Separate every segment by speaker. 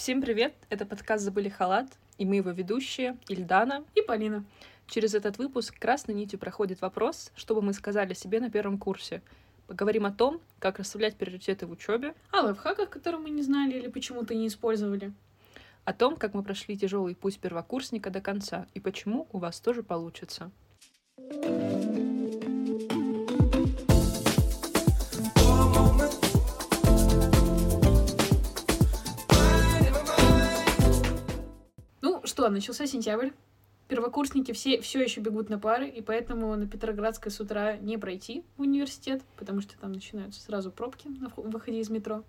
Speaker 1: Всем привет! Это подкаст «Забыли халат», и мы его ведущие Ильдана
Speaker 2: и Полина.
Speaker 1: Через этот выпуск красной нитью проходит вопрос, что бы мы сказали себе на первом курсе. Поговорим о том, как расставлять приоритеты в учебе,
Speaker 2: о лайфхаках, которые мы не знали или почему-то не использовали,
Speaker 1: о том, как мы прошли тяжелый путь первокурсника до конца и почему у вас тоже получится.
Speaker 2: Ну что, начался сентябрь. Первокурсники все, все еще бегут на пары, и поэтому на Петроградской с утра не пройти в университет, потому что там начинаются сразу пробки на выходе из метро.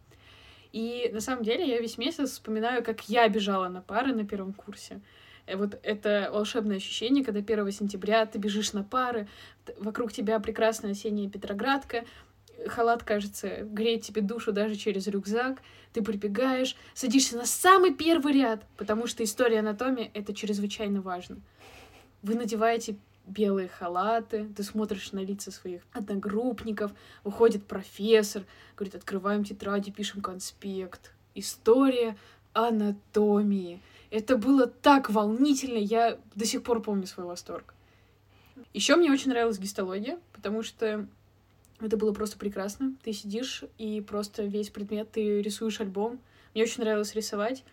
Speaker 2: И на самом деле я весь месяц вспоминаю, как я бежала на пары на первом курсе. Э, вот это волшебное ощущение, когда 1 сентября ты бежишь на пары, вокруг тебя прекрасная осенняя Петроградка, халат, кажется, греет тебе душу даже через рюкзак, ты прибегаешь, садишься на самый первый ряд, потому что история анатомии — это чрезвычайно важно. Вы надеваете белые халаты, ты смотришь на лица своих одногруппников, выходит профессор, говорит, открываем тетради, пишем конспект. История анатомии. Это было так волнительно, я до сих пор помню свой восторг. Еще мне очень нравилась гистология, потому что это было просто прекрасно. Ты сидишь и просто весь предмет ты рисуешь альбом. Мне очень нравилось рисовать.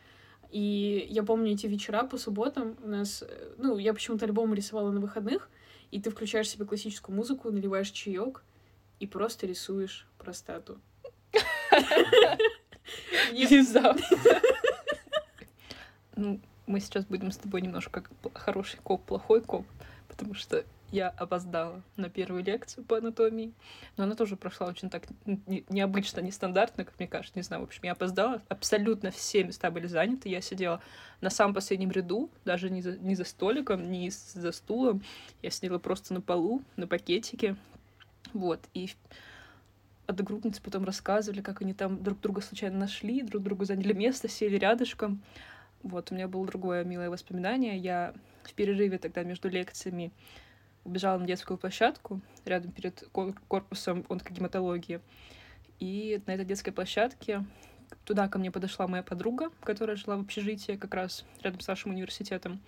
Speaker 2: И я помню эти вечера по субботам у нас, э, ну, я почему-то альбом рисовала на выходных, и ты включаешь себе классическую музыку, наливаешь чаек и просто рисуешь простату.
Speaker 1: Ну, мы сейчас будем с тобой немножко как хороший коп, плохой коп, потому что я опоздала на первую лекцию по анатомии, но она тоже прошла очень так необычно, нестандартно, как мне кажется, не знаю, в общем, я опоздала, абсолютно все места были заняты, я сидела на самом последнем ряду, даже не за, не за столиком, не за стулом, я сидела просто на полу, на пакетике, вот, и одногруппницы потом рассказывали, как они там друг друга случайно нашли, друг другу заняли место, сели рядышком, вот, у меня было другое милое воспоминание, я в перерыве тогда между лекциями убежала на детскую площадку рядом перед корпусом онкогематологии. И на этой детской площадке туда ко мне подошла моя подруга, которая жила в общежитии как раз рядом с нашим университетом.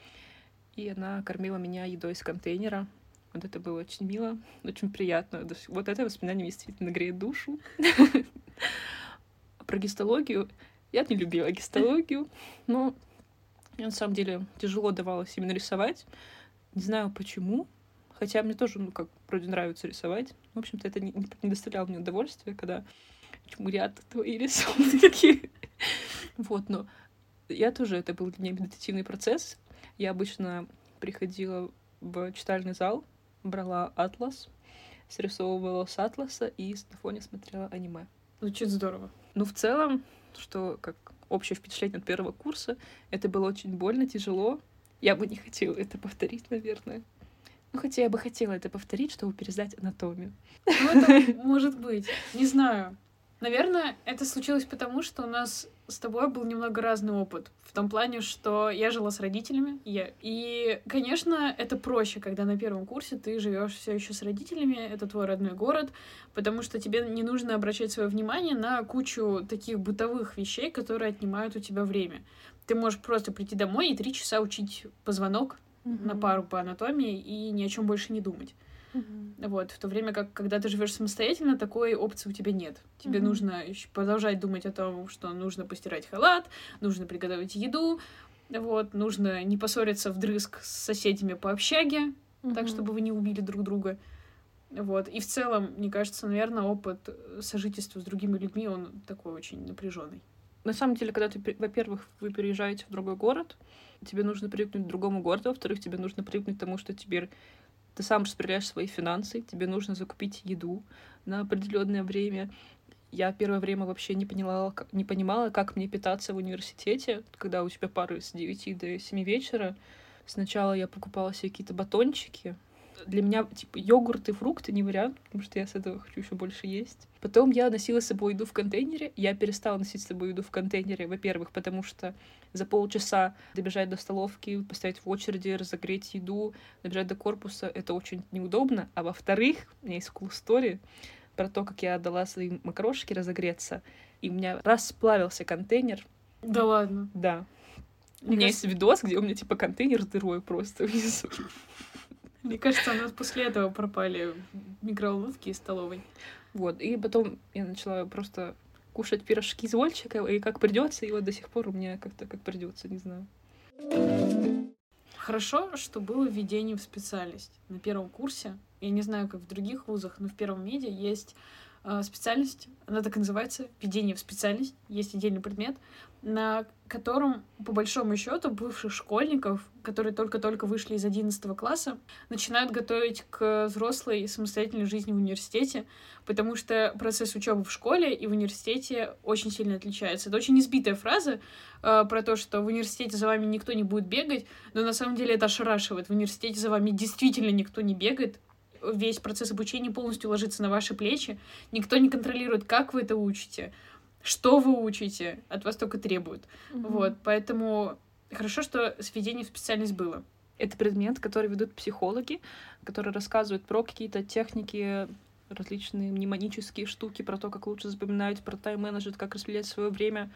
Speaker 1: И она кормила меня едой из контейнера. Вот это было очень мило, очень приятно. Вот это воспоминание действительно греет душу. Про гистологию я не любила гистологию, но мне на самом деле тяжело давалось именно рисовать. Не знаю почему, Хотя мне тоже, ну, как, вроде нравится рисовать. В общем-то, это не, не доставляло мне удовольствия, когда чмурят твои рисунки. Вот, но я тоже, это был для меня медитативный процесс. Я обычно приходила в читальный зал, брала атлас, срисовывала с атласа и на фоне смотрела аниме.
Speaker 2: Звучит здорово.
Speaker 1: Ну, в целом, что как общее впечатление от первого курса, это было очень больно, тяжело. Я бы не хотела это повторить, наверное. Ну, хотя я бы хотела это повторить, чтобы пересдать анатомию.
Speaker 2: Ну, это может быть. Не знаю. Наверное, это случилось потому, что у нас с тобой был немного разный опыт. В том плане, что я жила с родителями. Я... И, конечно, это проще, когда на первом курсе ты живешь все еще с родителями, это твой родной город, потому что тебе не нужно обращать свое внимание на кучу таких бытовых вещей, которые отнимают у тебя время. Ты можешь просто прийти домой и три часа учить позвонок, mm-hmm. на пару по анатомии и ни о чем больше не думать. Mm-hmm. Вот, в то время как, когда ты живешь самостоятельно, такой опции у тебя нет. Тебе mm-hmm. нужно продолжать думать о том, что нужно постирать халат, нужно приготовить еду, вот, нужно не поссориться вдрызг с соседями по общаге, mm-hmm. так, чтобы вы не убили друг друга. Вот. И в целом, мне кажется, наверное, опыт сожительства с другими людьми, он такой очень напряженный.
Speaker 1: На самом деле, когда ты, во-первых, вы переезжаете в другой город, тебе нужно привыкнуть к другому городу, во-вторых, тебе нужно привыкнуть к тому, что теперь ты сам распределяешь свои финансы, тебе нужно закупить еду на определенное время. Я первое время вообще не поняла, не понимала, как мне питаться в университете, когда у тебя пары с 9 до 7 вечера. Сначала я покупала себе какие-то батончики, для меня, типа, йогурт и фрукты не вариант, потому что я с этого хочу еще больше есть. Потом я носила с собой еду в контейнере. Я перестала носить с собой еду в контейнере, во-первых, потому что за полчаса добежать до столовки, постоять в очереди, разогреть еду, добежать до корпуса — это очень неудобно. А во-вторых, у меня есть cool story про то, как я отдала свои макарошки разогреться, и у меня расплавился контейнер,
Speaker 2: Да ладно.
Speaker 1: Да. У
Speaker 2: Мне
Speaker 1: меня
Speaker 2: кажется-
Speaker 1: есть видос, где у меня типа контейнер с дырой просто внизу.
Speaker 2: Мне кажется, у нас после этого пропали микроволновки из столовой.
Speaker 1: Вот. И потом я начала просто кушать пирожки из Вольчика, и как придется, и вот до сих пор у меня как-то как придется, не знаю.
Speaker 2: Хорошо, что было введение в специальность на первом курсе. Я не знаю, как в других вузах, но в первом меди есть специальность, она так и называется, введение в специальность, есть отдельный предмет, на котором, по большому счету, бывших школьников, которые только-только вышли из 11 класса, начинают готовить к взрослой самостоятельной жизни в университете, потому что процесс учебы в школе и в университете очень сильно отличается. Это очень избитая фраза э, про то, что в университете за вами никто не будет бегать, но на самом деле это ошарашивает. В университете за вами действительно никто не бегает. Весь процесс обучения полностью ложится на ваши плечи. Никто не контролирует, как вы это учите, что вы учите. От вас только требуют. Вот, поэтому хорошо, что сведение в специальность было.
Speaker 1: Это предмет, который ведут психологи, которые рассказывают про какие-то техники, различные мнемонические штуки, про то, как лучше запоминать, про тайм-менеджмент, как распределять свое время,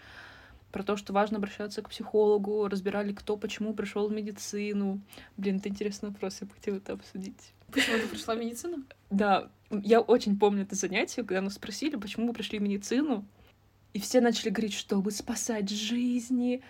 Speaker 1: про то, что важно обращаться к психологу, разбирали, кто почему пришел в медицину. Блин, это интересный вопрос, я бы хотела это обсудить.
Speaker 2: Почему ты пришла в медицину?
Speaker 1: Да, я очень помню это занятие, когда нас спросили, почему мы пришли в медицину, и все начали говорить, чтобы спасать жизни.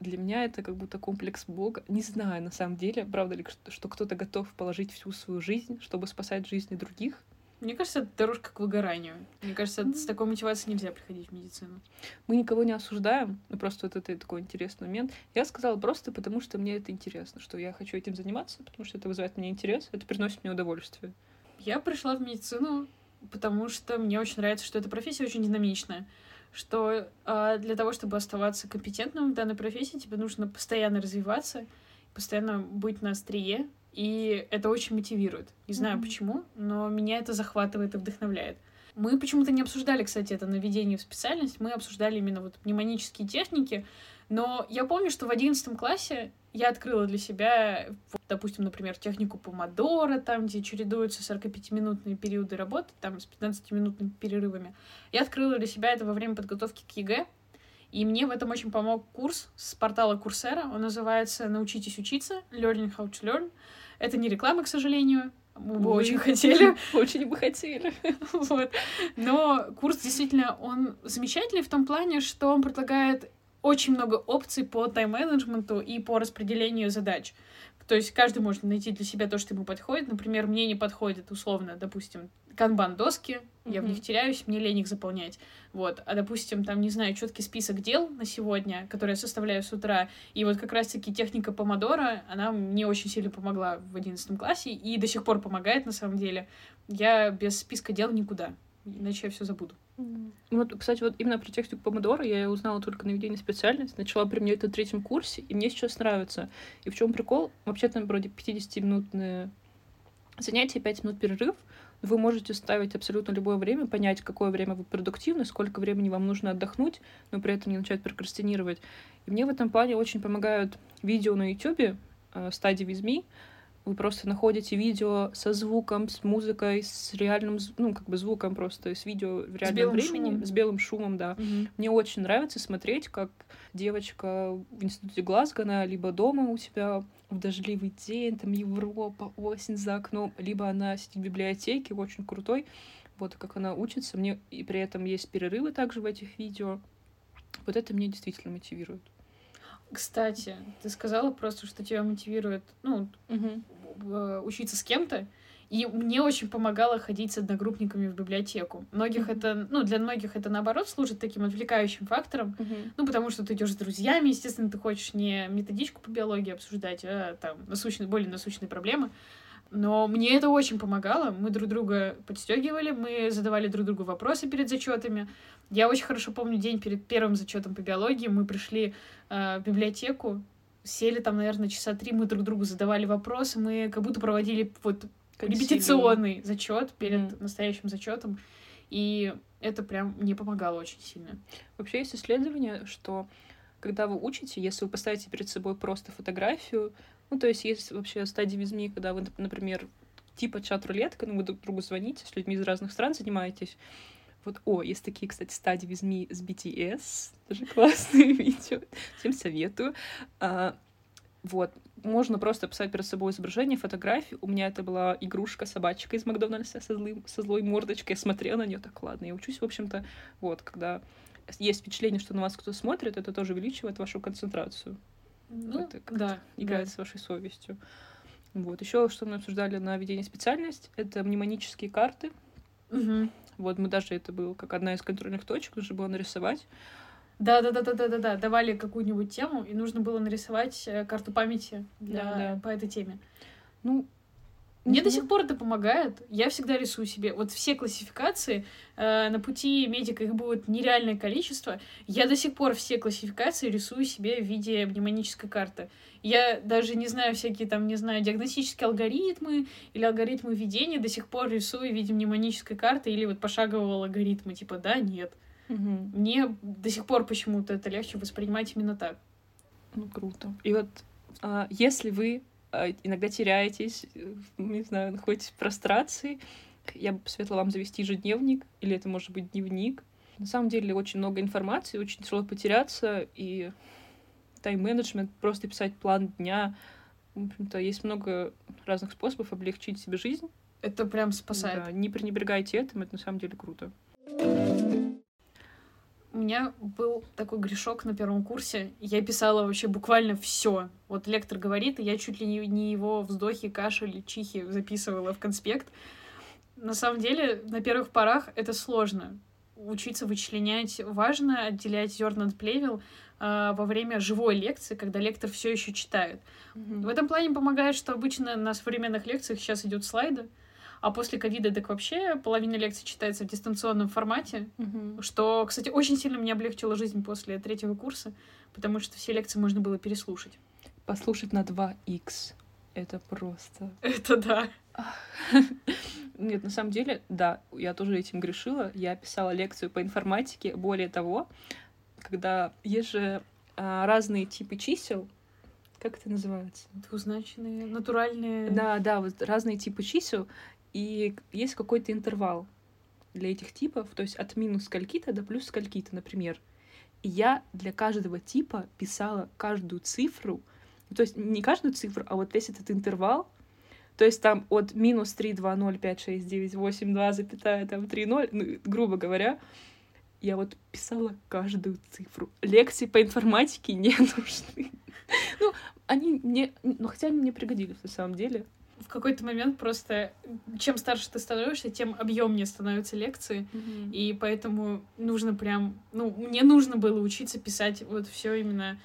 Speaker 1: Для меня это как будто комплекс Бога. Не знаю, на самом деле, правда ли, что- кто-то готов положить всю свою жизнь, чтобы спасать жизни других.
Speaker 2: Мне кажется, это дорожка к выгоранию. Мне кажется, с такой мотивацией нельзя приходить в медицину.
Speaker 1: Мы никого не осуждаем, ну просто вот это такой интересный момент. Я сказала просто потому, что мне это интересно, что я хочу этим заниматься, потому что это вызывает мне интерес, это приносит мне удовольствие.
Speaker 2: Я пришла в медицину, потому что мне очень нравится, что эта профессия очень динамичная. Что а, для того, чтобы оставаться компетентным в данной профессии, тебе нужно постоянно развиваться, постоянно быть на острие, и это очень мотивирует. Не знаю
Speaker 1: Мгм.
Speaker 2: почему, но меня это захватывает и вдохновляет. Мы почему-то не обсуждали, кстати, это наведение в специальность, мы обсуждали именно вот мнемонические техники, но я помню, что в одиннадцатом классе я открыла для себя, вот, допустим, например, технику помодора, там, где чередуются 45-минутные периоды работы, там, с 15-минутными перерывами. Я открыла для себя это во время подготовки к ЕГЭ, и мне в этом очень помог курс с портала Coursera. Он называется «Научитесь учиться», «Learning how to learn». Это не реклама, к сожалению, мы бы очень хотели.
Speaker 1: Очень бы хотели.
Speaker 2: Вот. Но курс действительно, он замечательный в том плане, что он предлагает очень много опций по тайм-менеджменту и по распределению задач. То есть каждый может найти для себя то, что ему подходит. Например, мне не подходит, условно, допустим, канбан-доски, я в них теряюсь, мне лень их заполнять. Вот. А, допустим, там, не знаю, четкий список дел на сегодня, который я составляю с утра, и вот как раз-таки техника помодора, она мне очень сильно помогла в одиннадцатом классе и до сих пор помогает, на самом деле. Я без списка дел никуда, иначе я все забуду.
Speaker 1: Вот, кстати, вот именно про технику помодора я узнала только на ведении специальности, начала применять на третьем курсе, и мне сейчас нравится. И в чем прикол? Вообще там вроде 50-минутные занятия, 5 минут перерыв. Вы можете ставить абсолютно любое время, понять, какое время вы продуктивны, сколько времени вам нужно отдохнуть, но при этом не начать прокрастинировать. И мне в этом плане очень помогают видео на YouTube, стадии with me. Вы просто находите видео со звуком, с музыкой, с реальным, ну, как бы звуком просто, с видео в реальном
Speaker 2: белым
Speaker 1: времени,
Speaker 2: шумом.
Speaker 1: с белым шумом, да. Мне очень нравится смотреть, как девочка в институте Глазго, она либо дома у тебя в дождливый день, там Европа, осень за окном, либо она сидит в библиотеке, очень крутой. Вот как она учится. Мне и при этом есть перерывы также в этих видео. Вот это меня действительно мотивирует.
Speaker 2: Кстати, ты сказала просто, что тебя мотивирует, ну, э, учиться с кем-то. И мне очень помогало ходить с одногруппниками в библиотеку. Многих
Speaker 1: Мгм.
Speaker 2: это, ну, для многих это наоборот служит таким отвлекающим фактором. Ну, потому что ты идешь с друзьями, естественно, ты хочешь не методичку по биологии обсуждать, а там насущные, более насущные проблемы. Но мне это очень помогало. Мы друг друга подстегивали, мы задавали друг другу вопросы перед зачетами. Я очень хорошо помню день перед первым зачетом по биологии. Мы пришли э, в библиотеку, сели там, наверное, часа три, мы друг другу задавали вопросы, мы как будто проводили вот репетиционный зачет перед
Speaker 1: Мгм.
Speaker 2: настоящим зачетом. И это прям мне помогало очень сильно.
Speaker 1: Вообще есть исследование, что когда вы учите, если вы поставите перед собой просто фотографию, ну, то есть есть вообще стадии визми, когда вы, нап- например, типа чат-рулетка, ну, вы друг другу звоните, с людьми из разных стран занимаетесь, Вот, о, есть такие, кстати, стадии me с BTS, тоже классные видео, всем советую. А, вот, можно просто писать перед собой изображение, фотографии. У меня это была игрушка собачка из Макдональдса со, злым, со злой мордочкой. Я смотрела на нее так, ладно, я учусь, в общем-то, вот, когда есть впечатление, что на вас кто-то смотрит, это тоже увеличивает вашу концентрацию.
Speaker 2: Ну,
Speaker 1: это
Speaker 2: да,
Speaker 1: играет
Speaker 2: да.
Speaker 1: с вашей совестью. Вот. Еще, что мы обсуждали на ведение специальность, это мнемонические карты.
Speaker 2: Мгм.
Speaker 1: Вот мы даже это было как одна из контрольных точек, нужно было нарисовать.
Speaker 2: Да, да, да, да, да, да, да. Давали какую-нибудь тему, и нужно было нарисовать э, карту памяти для,
Speaker 1: Да, да.
Speaker 2: по этой теме.
Speaker 1: Ну,
Speaker 2: Мне
Speaker 1: не
Speaker 2: до сих пор это помогает. Я всегда рисую себе. Вот все классификации э, на пути медика их будет нереальное количество. Я до сих пор все классификации рисую себе в виде мнемонической карты. Я даже не знаю всякие там, не знаю, диагностические алгоритмы или алгоритмы ведения до сих пор рисую в виде мнемонической карты или вот пошагового алгоритма. Типа да, нет.
Speaker 1: Мгм.
Speaker 2: Мне до сих пор почему-то это легче воспринимать именно так.
Speaker 1: Ну, круто. И вот а, если вы иногда теряетесь, э, не знаю, находитесь в прострации, я бы посоветовала вам завести ежедневник, или это может быть дневник. На самом деле очень много информации, очень тяжело потеряться, и тайм-менеджмент, просто писать план дня. В общем-то, есть много разных способов облегчить себе жизнь.
Speaker 2: Это прям спасает.
Speaker 1: Да, не пренебрегайте этим, это на самом деле круто.
Speaker 2: У меня был такой грешок на первом курсе. Я писала вообще буквально все. Вот лектор говорит, и я чуть ли не, его вздохи, кашель, чихи записывала в конспект. На самом деле, на первых порах это сложно. Учиться вычленять важно, отделять зерна от плевел а, во время живой лекции, когда лектор все еще читает. В этом плане помогает, что обычно на современных лекциях сейчас идет слайды, а после ковида так вообще половина лекций читается в дистанционном формате,
Speaker 1: Мгм.
Speaker 2: что, кстати, очень сильно мне облегчило жизнь после третьего курса, потому что все лекции можно было переслушать.
Speaker 1: Послушать на 2х. Это просто
Speaker 2: Это да.
Speaker 1: Нет, на самом деле, да, я тоже этим грешила. Я писала лекцию по информатике. Более того, когда есть же а, разные типы чисел, как это называется?
Speaker 2: Двузначные, натуральные.
Speaker 1: Да, да, вот разные типы чисел, и есть какой-то интервал для этих типов, то есть от минус скольки-то до плюс скольки-то, например. И я для каждого типа писала каждую цифру, то есть не каждую цифру, а вот весь этот интервал, то есть там от минус 3, 2, 0, 5, 6, 9, 8, 2, запятая, там 3, 0, ну, грубо говоря, я вот писала каждую цифру. Лекции по информатике не нужны. Ну, они мне... Ну, хотя они мне пригодились на самом деле.
Speaker 2: В какой-то момент просто, чем старше ты становишься, тем объемнее становятся лекции. И поэтому нужно прям, ну, мне нужно было учиться писать вот все именно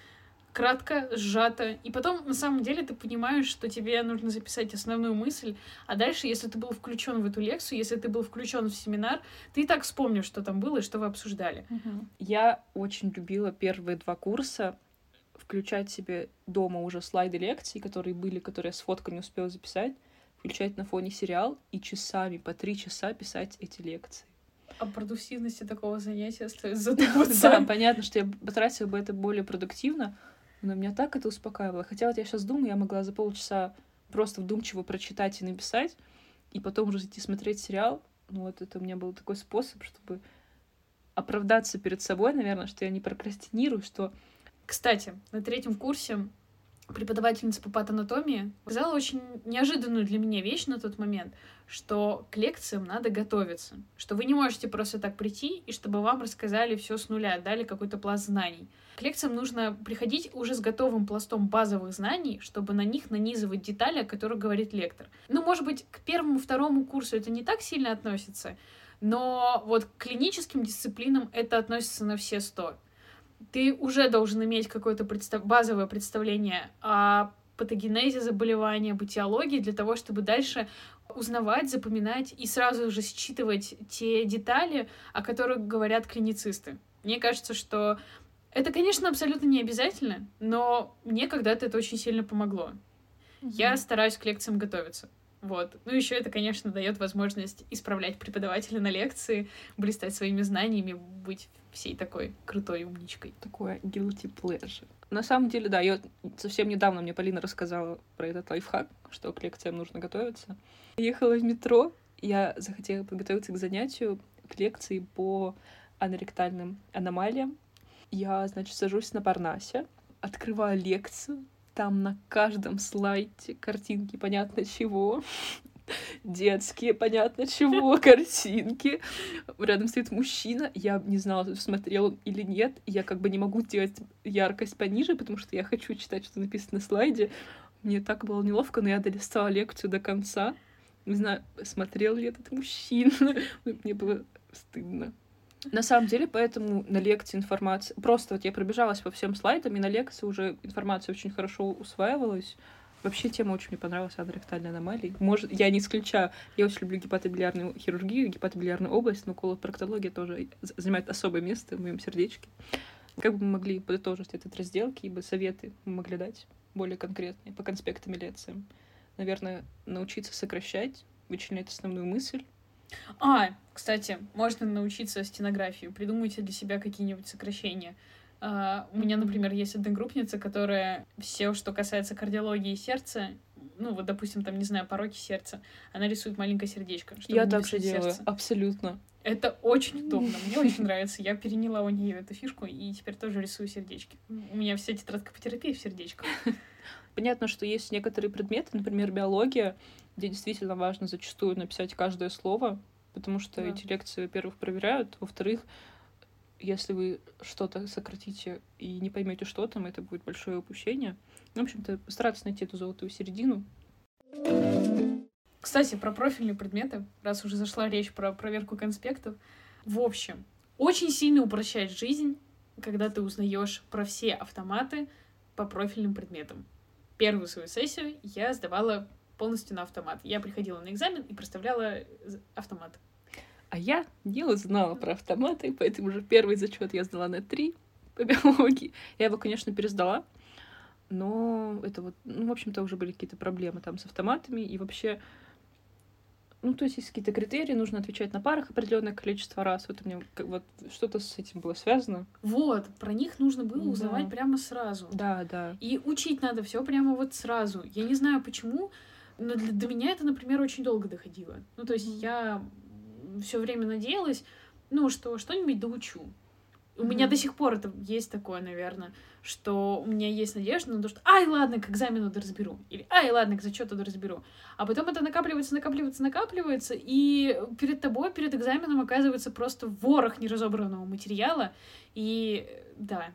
Speaker 2: кратко, сжато. И потом, на самом деле, ты понимаешь, что тебе нужно записать основную мысль, а дальше, если ты был включен в эту лекцию, если ты был включен в семинар, ты и так вспомнишь, что там было и что вы обсуждали.
Speaker 1: Я очень любила первые два курса включать себе дома уже слайды лекций, которые были, которые я с не успела записать, включать на фоне сериал и часами, по три часа писать эти лекции.
Speaker 2: О продуктивности такого занятия стоит
Speaker 1: Да,
Speaker 2: задуматься.
Speaker 1: понятно, что я потратила бы это более продуктивно, но меня так это успокаивало. Хотя вот я сейчас думаю, я могла за полчаса просто вдумчиво прочитать и написать, и потом уже идти смотреть сериал. Ну вот это у меня был такой способ, чтобы оправдаться перед собой, наверное, что я не прокрастинирую, что
Speaker 2: Кстати, на третьем курсе преподавательница по патанатомии сказала очень неожиданную для меня вещь на тот момент, что к лекциям надо готовиться, что вы не можете просто так прийти и чтобы вам рассказали все с нуля, дали какой-то пласт знаний. К лекциям нужно приходить уже с готовым пластом базовых знаний, чтобы на них нанизывать детали, о которых говорит лектор. Ну, может быть, к первому, второму курсу это не так сильно относится, но вот к клиническим дисциплинам это относится на все сто ты уже должен иметь какое-то представ- базовое представление о патогенезе заболевания, об этиологии, для того, чтобы дальше узнавать, запоминать и сразу же считывать те детали, о которых говорят клиницисты. Мне кажется, что это, конечно, абсолютно не обязательно, но мне когда-то это очень сильно помогло. Я стараюсь к лекциям готовиться. Вот. Ну, еще это, конечно, дает возможность исправлять преподавателя на лекции, блистать своими знаниями, быть всей такой крутой умничкой.
Speaker 1: такое guilty pleasure. На самом деле, да, я совсем недавно мне Полина рассказала про этот лайфхак, что к лекциям нужно готовиться. Ехала в метро, я захотела подготовиться к занятию, к лекции по аноректальным аномалиям. Я, значит, сажусь на Парнасе, открываю лекцию, там на каждом слайде картинки понятно чего, детские, понятно чего, картинки. Рядом стоит мужчина, я не знала, смотрел он или нет, я как бы не могу делать яркость пониже, потому что я хочу читать, что написано на слайде. Мне так было неловко, но я долистала лекцию до конца. Не знаю, смотрел ли этот мужчина. Мне было стыдно. На самом деле, поэтому на лекции информация... Просто вот я пробежалась по всем слайдам, и на лекции уже информация очень хорошо усваивалась. Вообще тема очень мне понравилась, аноректальной аномалии. Может, я не исключаю, я очень люблю гепатобилиарную хирургию, гепатобилиарную область, но колопроктология тоже занимает особое место в моем сердечке. Как бы мы могли подытожить этот раздел, какие бы советы мы могли дать более конкретные по конспектам и лекциям? Наверное, научиться сокращать, вычленять основную мысль.
Speaker 2: А, кстати, можно научиться стенографии. Придумайте для себя какие-нибудь сокращения. Uh, у меня, например, есть одногруппница, которая все, что касается кардиологии и сердца, ну вот, допустим, там, не знаю, пороки сердца, она рисует маленькое сердечко.
Speaker 1: Я так же делаю, сердце. абсолютно.
Speaker 2: Это очень удобно, мне очень нравится. Я переняла у нее эту фишку и теперь тоже рисую сердечки. У меня вся тетрадка по терапии в сердечках.
Speaker 1: Понятно, что есть некоторые предметы, например, биология, где действительно важно зачастую написать каждое слово, потому что да. эти лекции, во-первых, проверяют, во-вторых, если вы что-то сократите и не поймете, что там, это будет большое упущение. В общем-то, постараться найти эту золотую середину.
Speaker 2: Кстати, про профильные предметы, раз уже зашла речь про проверку конспектов. В общем, очень сильно упрощает жизнь, когда ты узнаешь про все автоматы по профильным предметам. Первую свою сессию я сдавала полностью на автомат. Я приходила на экзамен и проставляла автомат.
Speaker 1: А я не узнала про автоматы, поэтому уже первый зачет я сдала на 3 по биологии. Я его, конечно, пересдала, но это вот, ну, в общем-то, уже были какие-то проблемы там с автоматами, и вообще, ну, то есть есть какие-то критерии, нужно отвечать на парах определенное количество раз. Вот у меня как, вот что-то с этим было связано.
Speaker 2: Вот, про них нужно было узнавать да. прямо сразу.
Speaker 1: Да, да.
Speaker 2: И учить надо все прямо вот сразу. Я не знаю почему, но для, до меня это, например, очень долго доходило. Ну, то есть я все время надеялась, ну, что что-нибудь доучу. У mm-hmm. меня до сих пор это есть такое, наверное, что у меня есть надежда на то, что ай, ладно, к экзамену разберу. Или ай, ладно, к зачету разберу. А потом это накапливается, накапливается, накапливается, и перед тобой, перед экзаменом оказывается просто ворох неразобранного материала. И да,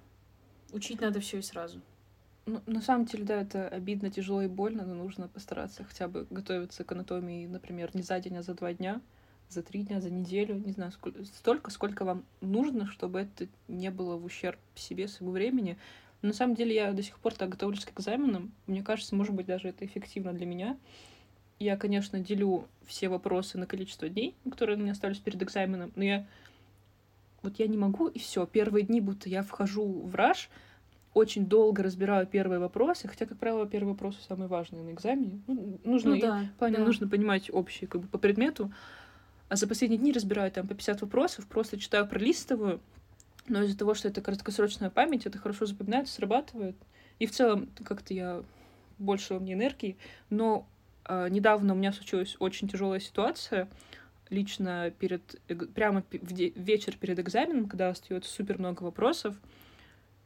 Speaker 2: учить надо все и сразу.
Speaker 1: Ну, на самом деле, да, это обидно, тяжело и больно, но нужно постараться хотя бы готовиться к анатомии, например, не за день, а за два дня за три дня, за неделю, не знаю, сколько, столько, сколько вам нужно, чтобы это не было в ущерб себе, своему времени. Но на самом деле я до сих пор так готовлюсь к экзаменам. Мне кажется, может быть, даже это эффективно для меня. Я, конечно, делю все вопросы на количество дней, которые у меня остались перед экзаменом, но я вот я не могу, и все. Первые дни, будто я вхожу в раж, очень долго разбираю первые вопросы, хотя, как правило, первые вопросы самые важные на экзамене. Ну, нужно, ну, да, и, да. нужно понимать общие как бы, по предмету. А за последние дни разбираю там по 50 вопросов, просто читаю, пролистываю. Но из-за того, что это краткосрочная память, это хорошо запоминается, срабатывает. И в целом как-то я больше у меня энергии. Но э, недавно у меня случилась очень тяжелая ситуация лично перед прямо в вечер перед экзаменом, когда остается супер много вопросов,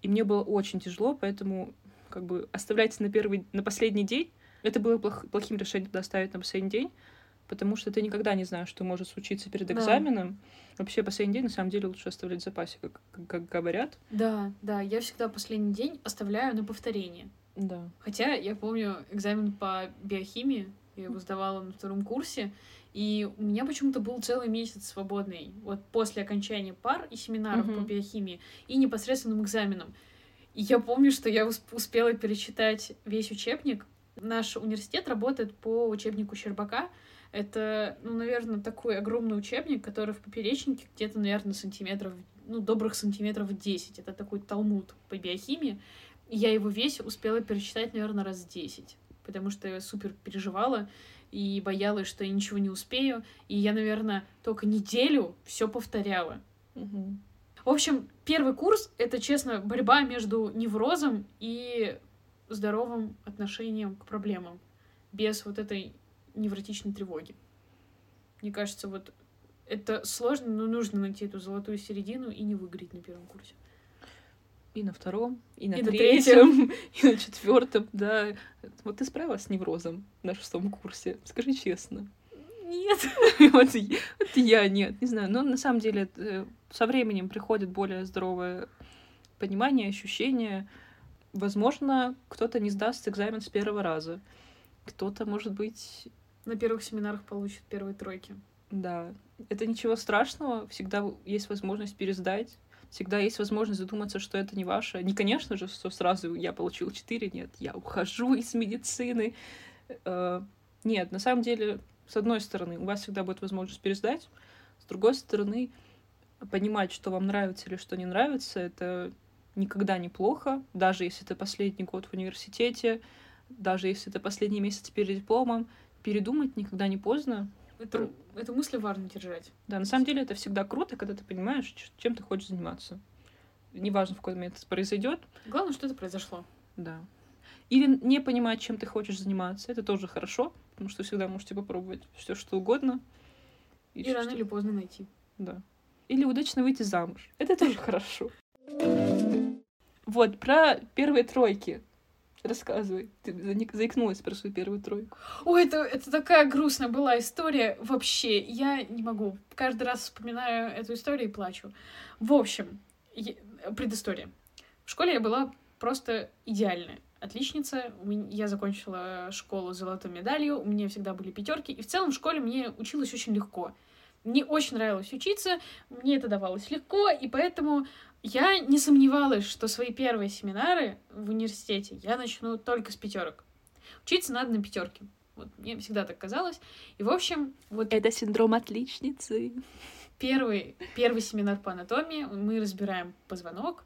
Speaker 1: и мне было очень тяжело, поэтому как бы оставлять на первый, на последний день, это было плох, плохим решением тогда оставить на последний день, потому что ты никогда не знаешь, что может случиться перед экзаменом. Да. Вообще последний день на самом деле лучше оставлять в запасе, как, как, говорят.
Speaker 2: Да, да, я всегда последний день оставляю на повторение.
Speaker 1: Да.
Speaker 2: Хотя я помню экзамен по биохимии, я его сдавала на втором курсе, и у меня почему-то был целый месяц свободный, вот после окончания пар и семинаров угу. по биохимии и непосредственным экзаменом. И я помню, что я успела перечитать весь учебник. Наш университет работает по учебнику Щербака, это, ну, наверное, такой огромный учебник, который в поперечнике где-то, наверное, сантиметров, ну, добрых сантиметров 10. Это такой талмуд по биохимии. И я его весь успела перечитать, наверное, раз 10, потому что я супер переживала и боялась, что я ничего не успею. И я, наверное, только неделю все повторяла.
Speaker 1: Угу.
Speaker 2: В общем, первый курс — это, честно, борьба между неврозом и здоровым отношением к проблемам. Без вот этой невротичной тревоги. Мне кажется, вот Это сложно, но нужно найти эту золотую середину и не выгореть на первом курсе.
Speaker 1: И на втором, и на
Speaker 2: И на
Speaker 1: третьем, и на четвертом, да. Вот ты справилась с неврозом на шестом курсе, скажи честно.
Speaker 2: Нет.
Speaker 1: Вот я- вот я нет, не знаю. Но на самом деле э, со временем приходит более здоровое понимание, ощущение. Возможно, кто-то не сдаст экзамен с первого раза. Кто-то, может быть,
Speaker 2: На первых семинарах получит первые тройки.
Speaker 1: да. Это ничего страшного. Всегда есть возможность пересдать. Всегда есть возможность задуматься, что это не ваше. Не, конечно же, что сразу я получил 4. Нет, я ухожу из медицины. Э, Нет, на самом деле, с одной стороны, у вас всегда будет возможность пересдать. С другой стороны, понимать, что вам нравится или что не нравится, это никогда не плохо. Даже если это последний год в университете, даже если это последний месяц перед дипломом, передумать никогда не поздно.
Speaker 2: Это, эту мысль важно держать.
Speaker 1: Да, на самом деле это всегда круто, когда ты понимаешь, чем ты хочешь заниматься. Неважно, в какой момент это произойдет,
Speaker 2: Главное, что это произошло.
Speaker 1: да. Или не понимать, чем ты хочешь заниматься, это тоже хорошо, потому что всегда можете попробовать все что угодно.
Speaker 2: И,
Speaker 1: всё,
Speaker 2: рано или поздно найти.
Speaker 1: Да. Или удачно выйти замуж. Это тоже хорошо. Вот, про первые тройки. Рассказывай. Ты заикнулась про свою первую тройку.
Speaker 2: Ой, это, это такая грустная была история. Вообще, я не могу. Каждый раз вспоминаю эту историю и плачу. В общем, е- предыстория. В школе я была просто идеальная. Отличница. Я закончила школу с золотой медалью. У меня всегда были пятерки. И в целом в школе мне училось очень легко. Мне очень нравилось учиться, мне это давалось легко, и поэтому я не сомневалась, что свои первые семинары в университете я начну только с пятерок. Учиться надо на пятерке. Вот мне всегда так казалось. И, в общем, вот
Speaker 1: Это синдром отличницы.
Speaker 2: первый, первый семинар по анатомии, мы разбираем позвонок.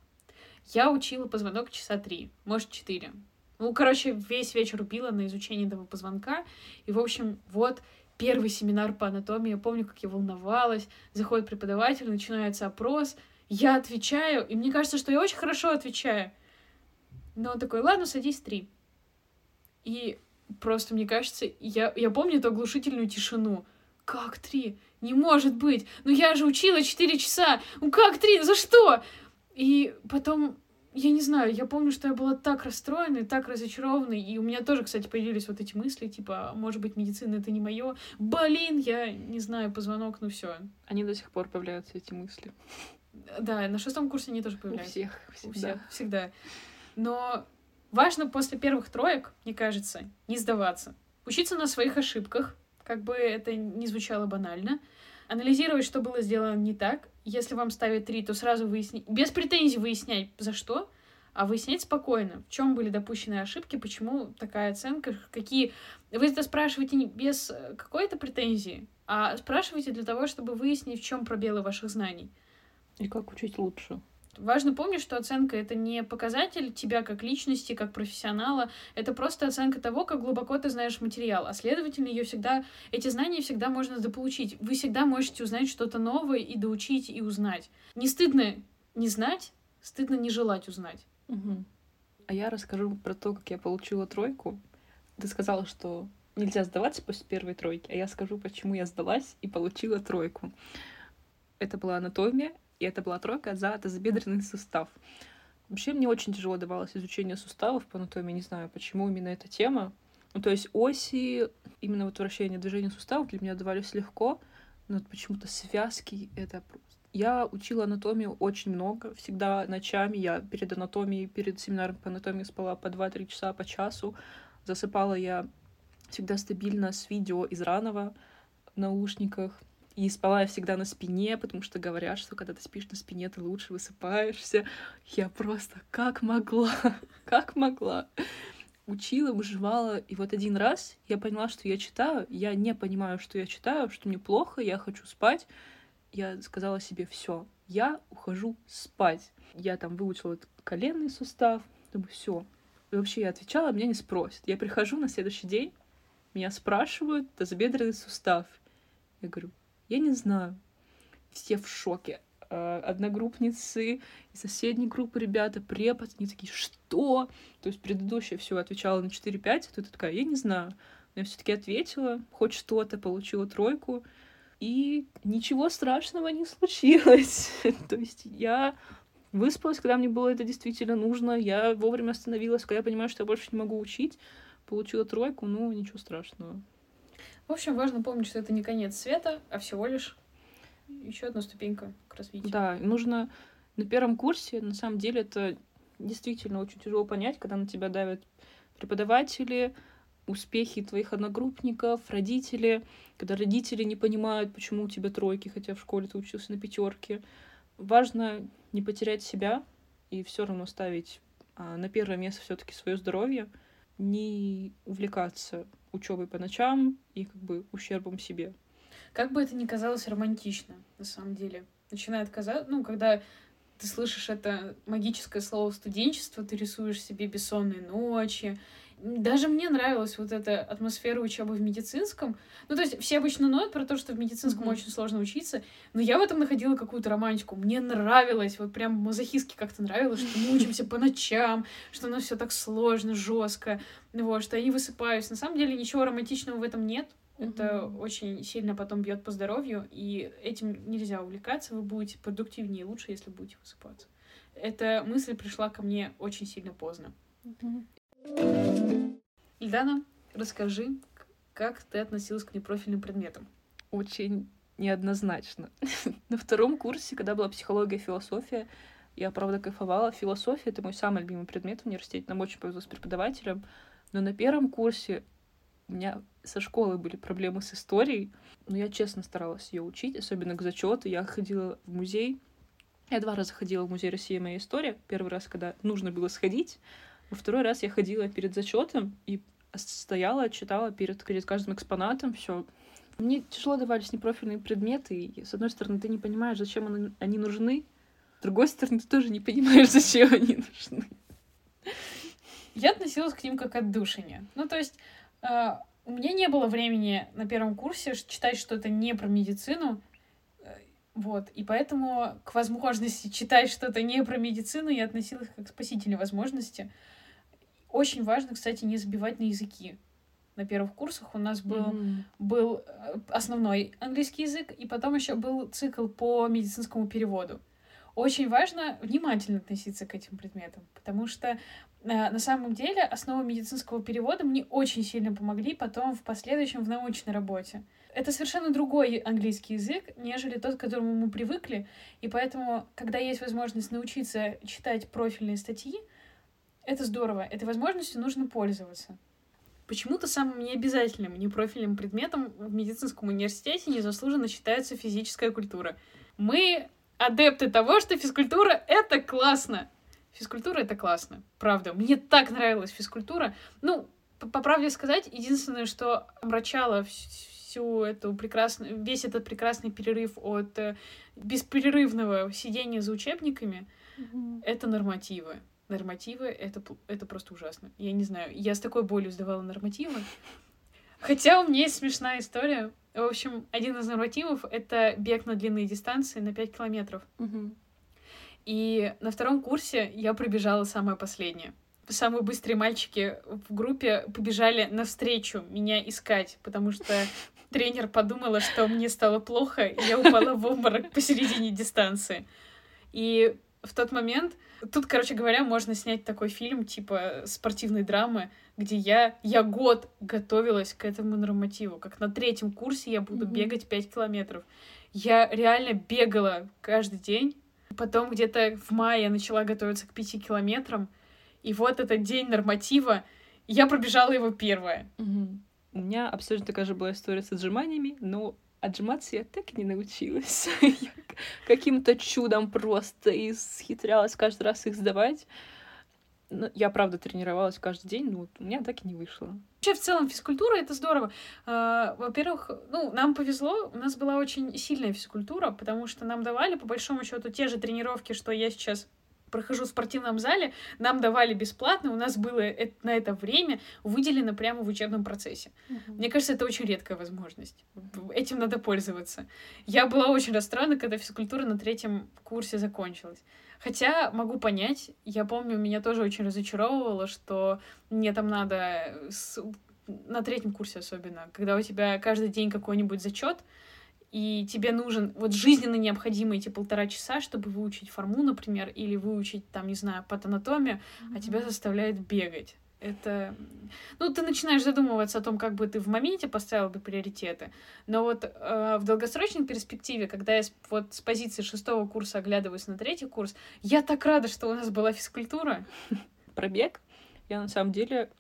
Speaker 2: Я учила позвонок часа три, может, четыре. Ну, короче, весь вечер убила на изучение этого позвонка. И, в общем, вот первый семинар по анатомии. Я помню, как я волновалась. Заходит преподаватель, начинается опрос. Я отвечаю, и мне кажется, что я очень хорошо отвечаю. Но он такой, ладно, садись три. И просто, мне кажется, я, я помню эту оглушительную тишину. Как три? Не может быть! Ну я же учила четыре часа! Ну как три? За что? И потом, я не знаю, я помню, что я была так расстроена и так разочарована, и у меня тоже, кстати, появились вот эти мысли, типа, «А, может быть, медицина это не мое. Блин, я не знаю, позвонок, ну все.
Speaker 1: Они до сих пор появляются, эти мысли.
Speaker 2: Да, на шестом курсе они тоже
Speaker 1: У
Speaker 2: появляются.
Speaker 1: всех.
Speaker 2: У
Speaker 1: Всегда.
Speaker 2: всех, всегда. Но важно после первых троек, мне кажется, не сдаваться. Учиться на своих ошибках, как бы это ни звучало банально. Анализировать, что было сделано не так. Если вам ставят три, то сразу выяснить, без претензий выяснять, за что, а выяснять спокойно, в чем были допущены ошибки, почему такая оценка, какие... Вы это спрашиваете не без э, какой-то претензии, а спрашиваете для того, чтобы выяснить, в чем пробелы ваших знаний.
Speaker 1: И как учить лучше.
Speaker 2: Важно помнить, что оценка — это не показатель тебя как личности, как профессионала, это просто оценка того, как глубоко ты знаешь материал, а следовательно, ее всегда, эти знания всегда можно дополучить. Вы всегда можете узнать что-то новое и доучить, и узнать. Не стыдно не знать, стыдно не желать узнать.
Speaker 1: Мгм. А я расскажу про то, как я получила тройку. Ты сказала, что нельзя сдаваться после первой тройки, а я скажу, почему я сдалась и получила тройку. Это была анатомия, и это была тройка за тазобедренный сустав. Вообще мне очень тяжело давалось изучение суставов по анатомии, не знаю, почему именно эта тема. Ну, то есть оси, именно вот вращение движения суставов для меня давались легко, но вот почему-то связки — это просто... Я учила анатомию очень много, всегда ночами. Я перед анатомией, перед семинаром по анатомии спала по 2-3 часа, по часу. Засыпала я всегда стабильно с видео из ранова в наушниках. И спала я всегда на спине, потому что говорят, что когда ты спишь на спине, ты лучше высыпаешься. Я просто как могла, как могла. Учила, выживала. И вот один раз я поняла, что я читаю. Я не понимаю, что я читаю, что мне плохо, я хочу спать. Я сказала себе, все, я ухожу спать. Я там выучила этот коленный сустав. Думаю, все. И вообще я отвечала, меня не спросят. Я прихожу на следующий день, меня спрашивают, тазобедренный сустав. Я говорю, я не знаю. Все в шоке. А, Одногруппницы из соседней группы ребята, препод, они такие, что? То есть предыдущая все отвечала на 4-5, а тут такая, я не знаю. Но я все-таки ответила, хоть что-то, получила тройку. И ничего страшного не случилось. То есть я выспалась, когда мне было это действительно нужно. Я вовремя остановилась, когда я понимаю, что я больше не могу учить. Получила тройку, ну, ничего страшного.
Speaker 2: В общем, важно помнить, что это не конец света, а всего лишь еще одна ступенька к развитию.
Speaker 1: Да, нужно на первом курсе, на самом деле, это действительно очень тяжело понять, когда на тебя давят преподаватели, успехи твоих одногруппников, родители, когда родители не понимают, почему у тебя тройки, хотя в школе ты учился на пятерке. Важно не потерять себя и все равно ставить а, на первое место все-таки свое здоровье, не увлекаться учебой по ночам и как бы ущербом себе.
Speaker 2: Как бы это ни казалось романтично, на самом деле. Начинает казаться, ну, когда ты слышишь это магическое слово студенчество, ты рисуешь себе бессонные ночи. Даже мне нравилась вот эта атмосфера учебы в медицинском. Ну, то есть все обычно ноют про то, что в медицинском mm-hmm. очень сложно учиться, но я в этом находила какую-то романтику. Мне нравилось, вот прям мазохистски как-то нравилось, что мы учимся по ночам, что нас все так сложно, жестко, вот, что я не высыпаюсь. На самом деле ничего романтичного в этом нет. Это mm-hmm. очень сильно потом бьет по здоровью, и этим нельзя увлекаться. Вы будете продуктивнее и лучше, если будете высыпаться. Эта мысль пришла ко мне очень сильно поздно. Mm-hmm. Ильдана, расскажи, как ты относилась к непрофильным предметам?
Speaker 1: Очень неоднозначно. На втором курсе, когда была психология и философия, я, правда, кайфовала. Философия — это мой самый любимый предмет в университете. Нам очень повезло с преподавателем. Но на первом курсе у меня со школы были проблемы с историей, но я честно старалась ее учить, особенно к зачету. Я ходила в музей. Я два раза ходила в музей России моя история. Первый раз, когда нужно было сходить. Во второй раз я ходила перед зачетом и стояла, читала перед, перед каждым экспонатом все. Мне тяжело давались непрофильные предметы, и, с одной стороны, ты не понимаешь, зачем они нужны, с другой стороны, ты тоже не понимаешь, зачем они нужны.
Speaker 2: Я относилась к ним как отдушине. Ну, то есть а, у меня не было времени на первом курсе читать что-то не про медицину. Э, вот, и поэтому к возможности читать что-то не про медицину я относилась как к спасительной возможности. Очень важно, кстати, не забивать на языки. На первых курсах у нас был, mm-hmm. был э, основной английский язык, и потом еще был цикл по медицинскому переводу. Очень важно внимательно относиться к этим предметам, потому что Э, на самом деле основы медицинского перевода мне очень сильно помогли потом в последующем в научной работе. Это совершенно другой английский язык, нежели тот, к которому мы привыкли, и поэтому, когда есть возможность научиться читать профильные статьи, это здорово, этой возможностью нужно пользоваться. Почему-то самым необязательным, непрофильным предметом в медицинском университете незаслуженно считается физическая культура. Мы адепты того, что физкультура — это классно. Физкультура — это классно, правда. Мне так нравилась физкультура. Ну, по, правде сказать, единственное, что омрачало всю эту прекрасную, весь этот прекрасный перерыв от э, беспрерывного сидения за учебниками, mm-hmm. это нормативы. Нормативы это, это просто ужасно. Я не знаю, я с такой болью сдавала нормативы. Хотя у меня есть смешная история. В общем, один из нормативов — это бег на длинные дистанции на 5 километров. И на втором курсе я пробежала самое последнее. Самые быстрые мальчики в группе побежали навстречу меня искать, потому что тренер подумала, что мне стало плохо, и я упала в обморок посередине дистанции. И в тот момент... Тут, короче говоря, можно снять такой фильм, типа спортивной драмы, где я, я год готовилась к этому нормативу. Как на третьем курсе я буду mm-hmm. бегать 5 километров. Я реально бегала каждый день Потом где-то в мае я начала готовиться к пяти километрам. И вот этот день норматива, я пробежала его первая.
Speaker 1: Угу. У меня абсолютно такая же была история с отжиманиями, но отжиматься я так и не научилась. каким-то чудом просто исхитрялась каждый раз их сдавать. Ну, я, правда, тренировалась каждый день, но вот у меня так и не вышло.
Speaker 2: Вообще, в целом, физкультура — это здорово. А, во-первых, ну, нам повезло, у нас была очень сильная физкультура, потому что нам давали, по большому счету, те же тренировки, что я сейчас прохожу в спортивном зале, нам давали бесплатно, у нас было на это время выделено прямо в учебном процессе. Uh-huh. Мне кажется, это очень редкая возможность. Этим надо пользоваться. Я была очень расстроена, когда физкультура на третьем курсе закончилась. Хотя могу понять, я помню, меня тоже очень разочаровывало, что мне там надо с... на третьем курсе особенно, когда у тебя каждый день какой-нибудь зачет, и тебе нужен вот жизненно необходимые эти полтора часа, чтобы выучить форму, например, или выучить, там, не знаю, патанатомию, mm-hmm. а тебя заставляет бегать. Это... Ну, ты начинаешь задумываться о том, как бы ты в моменте поставил бы приоритеты. Но вот э, в долгосрочной перспективе, когда я с, вот с позиции шестого курса оглядываюсь на третий курс, я так рада, что у нас была физкультура.
Speaker 1: Про бег? Я на самом деле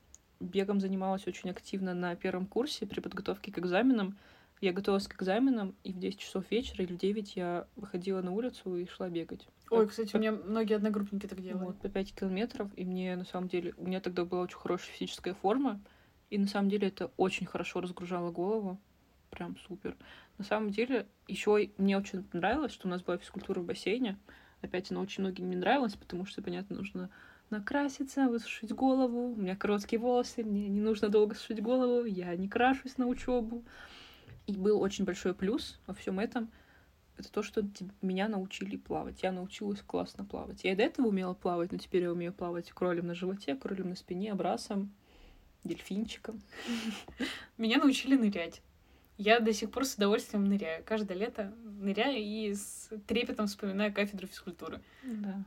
Speaker 1: бегом занималась очень активно на первом курсе при подготовке к экзаменам. Я готовилась к экзаменам, и в 10 часов вечера или в 9 я выходила на улицу и шла бегать.
Speaker 2: Ой, так, кстати, по... у меня многие одногруппники так делают.
Speaker 1: Вот, по 5 километров, и мне, на самом деле, у меня тогда была очень хорошая физическая форма, и на самом деле это очень хорошо разгружало голову. Прям супер. На самом деле, еще мне очень понравилось, что у нас была физкультура в бассейне. Опять она очень многим не нравилась, потому что, понятно, нужно накраситься, высушить голову. У меня короткие волосы, мне не нужно долго сушить голову, я не крашусь на учебу. И был очень большой плюс во всем этом. Это то, что меня научили плавать. Я научилась классно плавать. Я и до этого умела плавать, но теперь я умею плавать кролем на животе, кролем на спине, брасом, дельфинчиком.
Speaker 2: Меня научили нырять. Я до сих пор с удовольствием ныряю. Каждое лето ныряю и с трепетом вспоминаю кафедру физкультуры.
Speaker 1: Да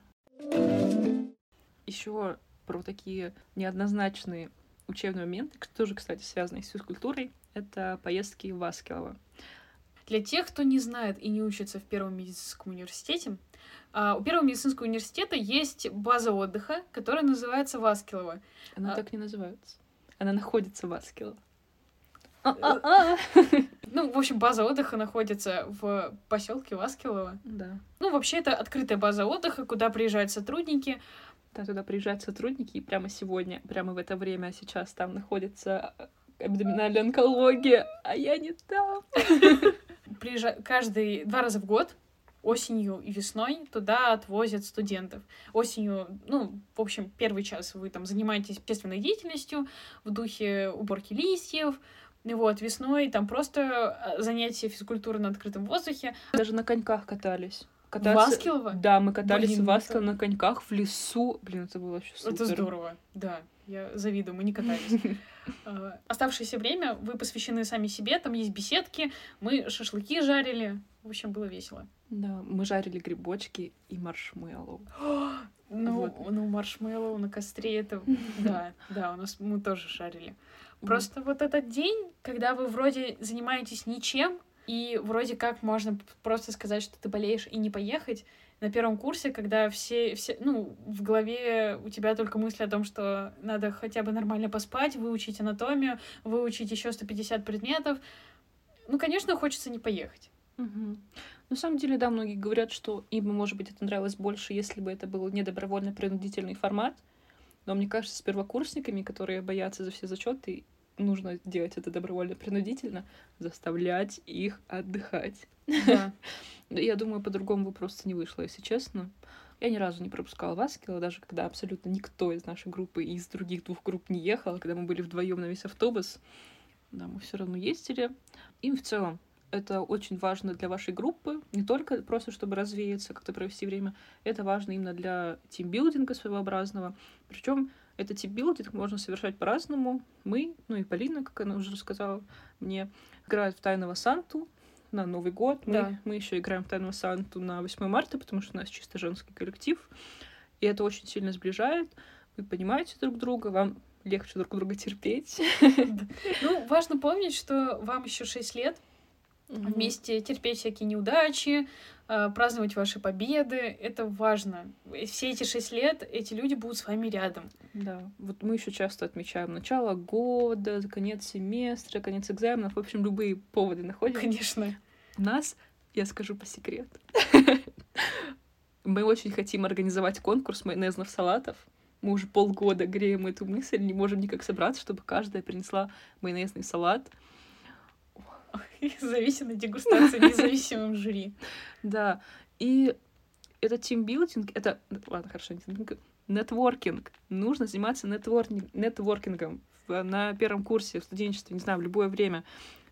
Speaker 1: еще про такие неоднозначные учебные моменты, тоже, кстати, связанные с физкультурой, это поездки в Васкилово.
Speaker 2: Для тех, кто не знает и не учится в Первом медицинском университете, а, у Первого медицинского университета есть база отдыха, которая называется Васкилово.
Speaker 1: Она
Speaker 2: а...
Speaker 1: так не называется. Она находится в Васкилово.
Speaker 2: Ну, в общем, база отдыха находится в поселке Васкилово.
Speaker 1: Да.
Speaker 2: Ну, вообще, это открытая база отдыха, куда приезжают сотрудники,
Speaker 1: да, туда приезжают сотрудники, и прямо сегодня, прямо в это время сейчас там находится э, абдоминальная онкология, а я не там.
Speaker 2: Приезжаю каждый два раза в год осенью и весной туда отвозят студентов. Осенью, ну, в общем, первый час вы там занимаетесь общественной деятельностью в духе уборки листьев, вот, весной там просто э, занятия физкультуры на открытом воздухе.
Speaker 1: Даже на коньках катались
Speaker 2: кататься. Васкилово?
Speaker 1: Да, мы катались Блин, в Васкилово это... на коньках в лесу. Блин, это было вообще супер.
Speaker 2: Это здорово, да. Я завидую, мы не катались. А, оставшееся время вы посвящены сами себе, там есть беседки, мы шашлыки жарили. В общем, было весело.
Speaker 1: Да, мы жарили грибочки и маршмеллоу.
Speaker 2: Ну, вот. ну, маршмеллоу на костре это... Да, да, у нас мы тоже жарили. Просто вот этот день, когда вы вроде занимаетесь ничем, и вроде как можно просто сказать, что ты болеешь и не поехать. На первом курсе, когда все, все, ну, в голове у тебя только мысли о том, что надо хотя бы нормально поспать, выучить анатомию, выучить еще 150 предметов. Ну, конечно, хочется не поехать.
Speaker 1: Угу. На самом деле, да, многие говорят, что им, может быть, это нравилось больше, если бы это был не добровольно-принудительный формат. Но мне кажется, с первокурсниками, которые боятся за все зачеты, нужно делать это добровольно-принудительно, заставлять их отдыхать. Да. Я думаю, по-другому бы просто не вышло, если честно. Я ни разу не пропускала Васкила, даже когда абсолютно никто из нашей группы и из других двух групп не ехал, когда мы были вдвоем на весь автобус. Да, мы все равно ездили. И в целом, это очень важно для вашей группы, не только просто чтобы развеяться, как-то провести время, это важно именно для тимбилдинга своеобразного. Причем этот типбилдинг можно совершать по-разному. Мы, ну и Полина, как она уже рассказала мне, играют в Тайного Санту на Новый год. Мы, да. мы еще играем в Тайного Санту на 8 марта, потому что у нас чисто женский коллектив. И это очень сильно сближает. Вы понимаете друг друга, вам легче друг друга терпеть.
Speaker 2: Ну, важно помнить, что вам еще 6 лет, вместе терпеть всякие неудачи, праздновать ваши победы. Это важно. Все эти шесть лет эти люди будут с вами рядом.
Speaker 1: Да, вот мы еще часто отмечаем начало года, конец семестра, конец экзаменов. В общем, любые поводы находим.
Speaker 2: Конечно.
Speaker 1: У нас, я скажу по секрету, мы очень хотим организовать конкурс майонезных салатов. Мы уже полгода греем эту мысль, не можем никак собраться, чтобы каждая принесла майонезный салат.
Speaker 2: Зависимой дегустации независимым жюри.
Speaker 1: Да. И это тимбилдинг, это... Ладно, хорошо, нетворкинг. Нужно заниматься нетворкинг, нетворкингом на первом курсе, в студенчестве, не знаю, в любое время.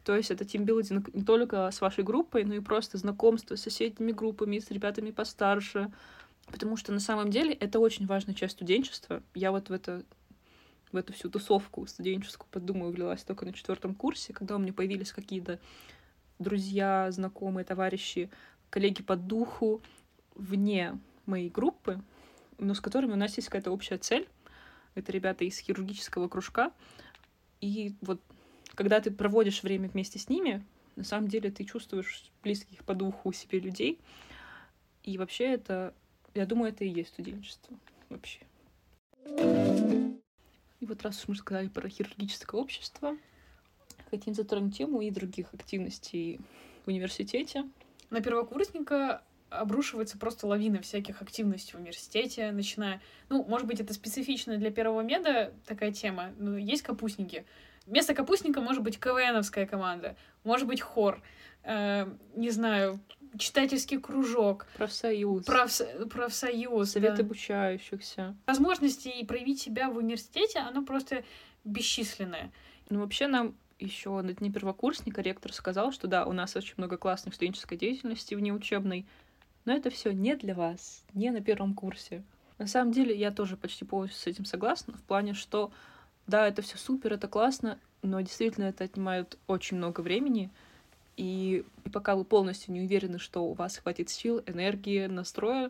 Speaker 1: То есть это тимбилдинг не только с вашей группой, но и просто знакомство с соседними группами, с ребятами постарше. Потому что на самом деле это очень важная часть студенчества. Я вот в это в эту всю тусовку студенческую, подумаю, влилась только на четвертом курсе, когда у меня появились какие-то друзья, знакомые, товарищи, коллеги по духу вне моей группы, но с которыми у нас есть какая-то общая цель. Это ребята из хирургического кружка. И вот когда ты проводишь время вместе с ними, на самом деле ты чувствуешь близких по духу себе людей. И вообще это, я думаю, это и есть студенчество вообще. И вот раз уж мы сказали про хирургическое общество, хотим затронуть тему и других активностей в университете.
Speaker 2: На первокурсника обрушивается просто лавина всяких активностей в университете, начиная... Ну, может быть, это специфично для первого меда такая тема, но есть капустники. Вместо капустника может быть КВНовская команда, может быть хор, э, не знаю, читательский кружок.
Speaker 1: Профсоюз.
Speaker 2: Профс... Профсоюз,
Speaker 1: Совет
Speaker 2: да.
Speaker 1: обучающихся.
Speaker 2: Возможностей проявить себя в университете, оно просто бесчисленное.
Speaker 1: Ну, вообще нам еще на дне первокурсника ректор сказал, что да, у нас очень много классной студенческой деятельности внеучебной, но это все не для вас, не на первом курсе. На самом деле я тоже почти полностью с этим согласна, в плане, что да, это все супер, это классно, но действительно это отнимает очень много времени, и, и пока вы полностью не уверены, что у вас хватит сил, энергии, настроя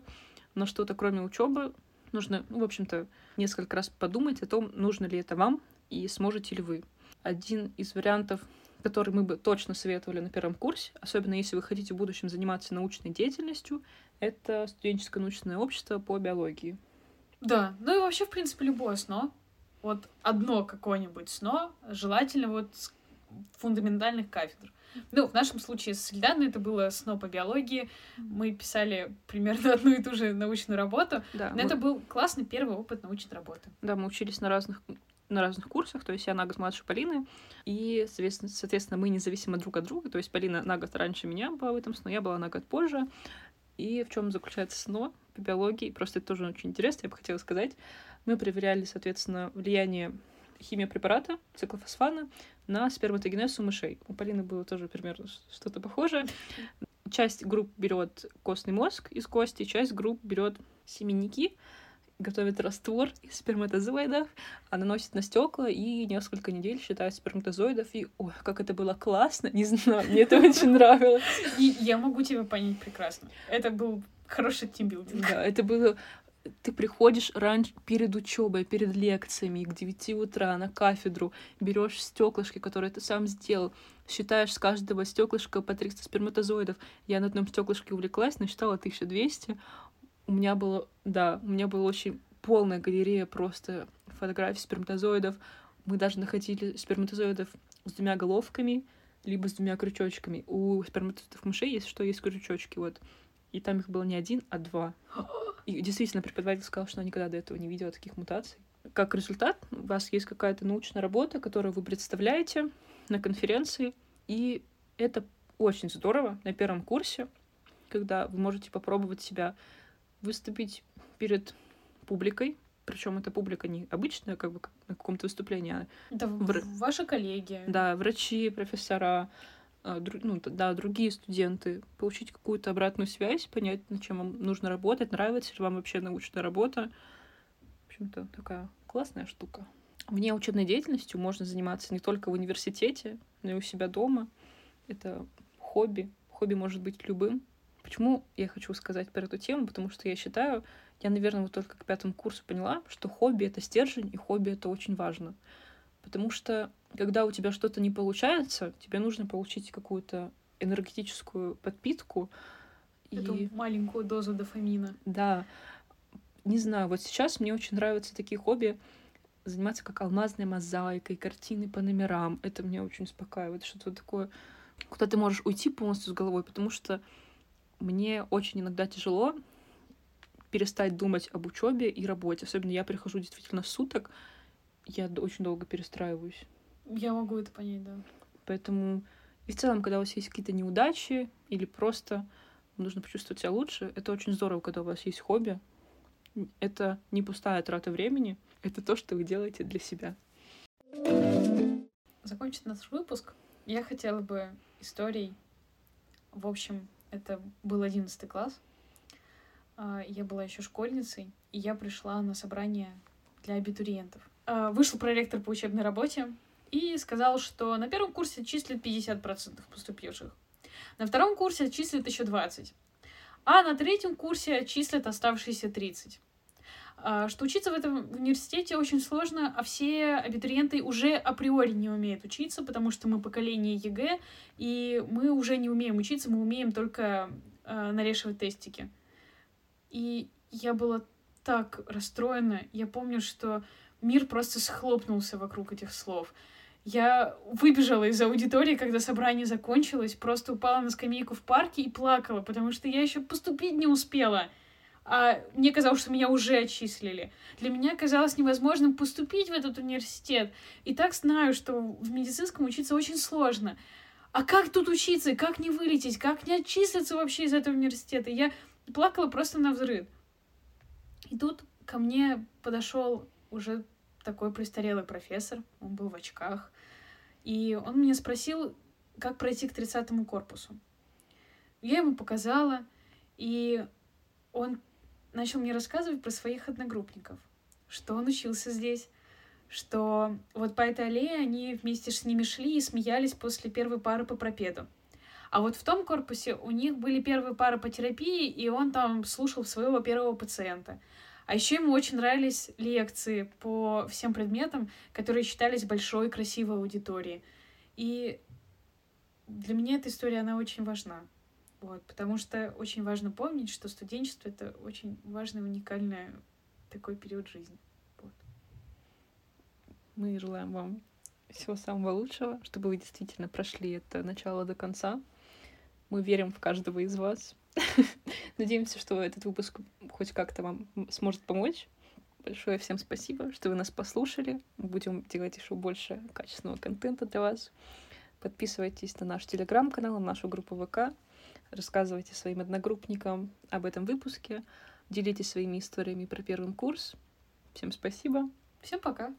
Speaker 1: на что-то кроме учебы, нужно, ну, в общем-то, несколько раз подумать о том, нужно ли это вам и сможете ли вы. Один из вариантов, который мы бы точно советовали на первом курсе, особенно если вы хотите в будущем заниматься научной деятельностью, это студенческое научное общество по биологии.
Speaker 2: Да, ну и вообще, в принципе, любое СНО. Вот одно какое-нибудь СНО, желательно вот с фундаментальных кафедр. Ну, в нашем случае с Ильданой это было СНО по биологии. Мы писали примерно одну и ту же научную работу.
Speaker 1: Да,
Speaker 2: Но
Speaker 1: мы,
Speaker 2: это был классный первый опыт научной работы.
Speaker 1: да, мы учились на разных на разных курсах, то есть я на год младше Полины, и, соответственно, соответственно, мы независимо друг от друга, то есть Полина на год раньше меня была в этом СНО, я была на год позже, и в чем заключается СНО по биологии, просто это тоже очень интересно, я бы хотела сказать. Мы проверяли, соответственно, влияние химии препарата, циклофосфана, на сперматогенез у мышей. У Полины было тоже примерно что-то похожее. Часть групп берет костный мозг из кости, часть групп берет семенники, готовит раствор из сперматозоидов, а наносит на стекла и несколько недель считает сперматозоидов. И, ой, как это было классно, не знаю, мне это очень нравилось.
Speaker 2: И я могу тебя понять прекрасно. Это был хороший тимбилдинг.
Speaker 1: Да, это было... Ты приходишь раньше, перед учебой, перед лекциями, к 9 утра на кафедру, берешь стеклышки, которые ты сам сделал, считаешь с каждого стеклышка по 300 сперматозоидов. Я на одном стеклышке увлеклась, насчитала 1200. У меня было, да, у меня была очень полная галерея просто фотографий сперматозоидов. Мы даже находили сперматозоидов с двумя головками, либо с двумя крючочками. У сперматозоидов мышей есть что есть крючочки, вот. И там их было не один, а два. И действительно, преподаватель сказал, что она никогда до этого не видела таких мутаций. Как результат, у вас есть какая-то научная работа, которую вы представляете на конференции, и это очень здорово на первом курсе, когда вы можете попробовать себя выступить перед публикой, причем эта публика не обычная, как бы на каком-то выступлении, а
Speaker 2: Да,
Speaker 1: Вр-
Speaker 2: ваши коллеги.
Speaker 1: да, врачи, профессора, ну, т- да, другие студенты, получить какую-то обратную связь, понять, над чем вам нужно работать, нравится ли вам вообще научная работа. В общем-то, такая классная штука. Вне учебной деятельностью можно заниматься не только в университете, но и у себя дома. Это хобби. Хобби может быть любым. Почему я хочу сказать про эту тему? Потому что я считаю, я, наверное, вот только к пятому курсу поняла, что хобби — это стержень, и хобби — это очень важно. Потому что, когда у тебя что-то не получается, тебе нужно получить какую-то энергетическую подпитку.
Speaker 2: Эту
Speaker 1: И
Speaker 2: маленькую дозу дофамина.
Speaker 1: да, не знаю, вот сейчас мне очень нравятся такие хобби, заниматься как алмазной мозаикой, картины по номерам. Это меня очень успокаивает. Что-то такое, куда ты можешь уйти полностью с головой, потому что мне очень иногда тяжело перестать думать об учебе и работе. Особенно я прихожу действительно суток, я очень долго перестраиваюсь.
Speaker 2: Я могу это понять, да.
Speaker 1: Поэтому и в целом, когда у вас есть какие-то неудачи или просто нужно почувствовать себя лучше, это очень здорово, когда у вас есть хобби. Это не пустая трата времени, это то, что вы делаете для себя.
Speaker 2: Закончить наш выпуск я хотела бы историей. В общем, это был одиннадцатый класс. А, Я была еще школьницей, и я пришла на собрание для абитуриентов. А, Вышел проректор по учебной работе и сказал, что на первом курсе числят 50% поступивших. На втором курсе отчислят еще 20. А на третьем курсе отчислят оставшиеся 30. А, что учиться в этом университете очень сложно, а все абитуриенты уже априори не умеют учиться, потому что мы поколение ЕГЭ, и мы уже не умеем учиться, мы умеем только э, нарешивать тестики. И я была так расстроена. Я помню, что мир просто схлопнулся вокруг этих слов. Я выбежала из аудитории, когда собрание закончилось, просто упала на скамейку в парке и плакала, потому что я еще поступить не успела. А мне казалось, что меня уже отчислили. Для меня казалось невозможным поступить в этот университет. И так знаю, что в медицинском учиться очень сложно. А как тут учиться? Как не вылететь? Как не отчислиться вообще из этого университета? Я плакала просто на взрыв. И тут ко мне подошел уже такой престарелый профессор, он был в очках, и он меня спросил, как пройти к 30 корпусу. Я ему показала, и он начал мне рассказывать про своих одногруппников, что он учился здесь, что вот по этой аллее они вместе с ними шли и смеялись после первой пары по пропеду. А вот в том корпусе у них были первые пары по терапии, и он там слушал своего первого пациента. А еще ему очень нравились лекции по всем предметам, которые считались большой красивой аудиторией. И для меня эта история, она очень важна. Вот, потому что очень важно помнить, что студенчество — это очень важный, уникальный такой период жизни. Вот.
Speaker 1: Мы желаем вам всего самого лучшего, чтобы вы действительно прошли это начало до конца. Мы верим в каждого из вас. Надеемся, что этот выпуск хоть как-то вам сможет помочь. Большое всем спасибо, что вы нас послушали. Будем делать еще больше качественного контента для вас. Подписывайтесь на наш телеграм-канал, на нашу группу ВК. Рассказывайте своим одногруппникам об этом выпуске. Делитесь своими историями про первый курс. Всем спасибо.
Speaker 2: Всем пока.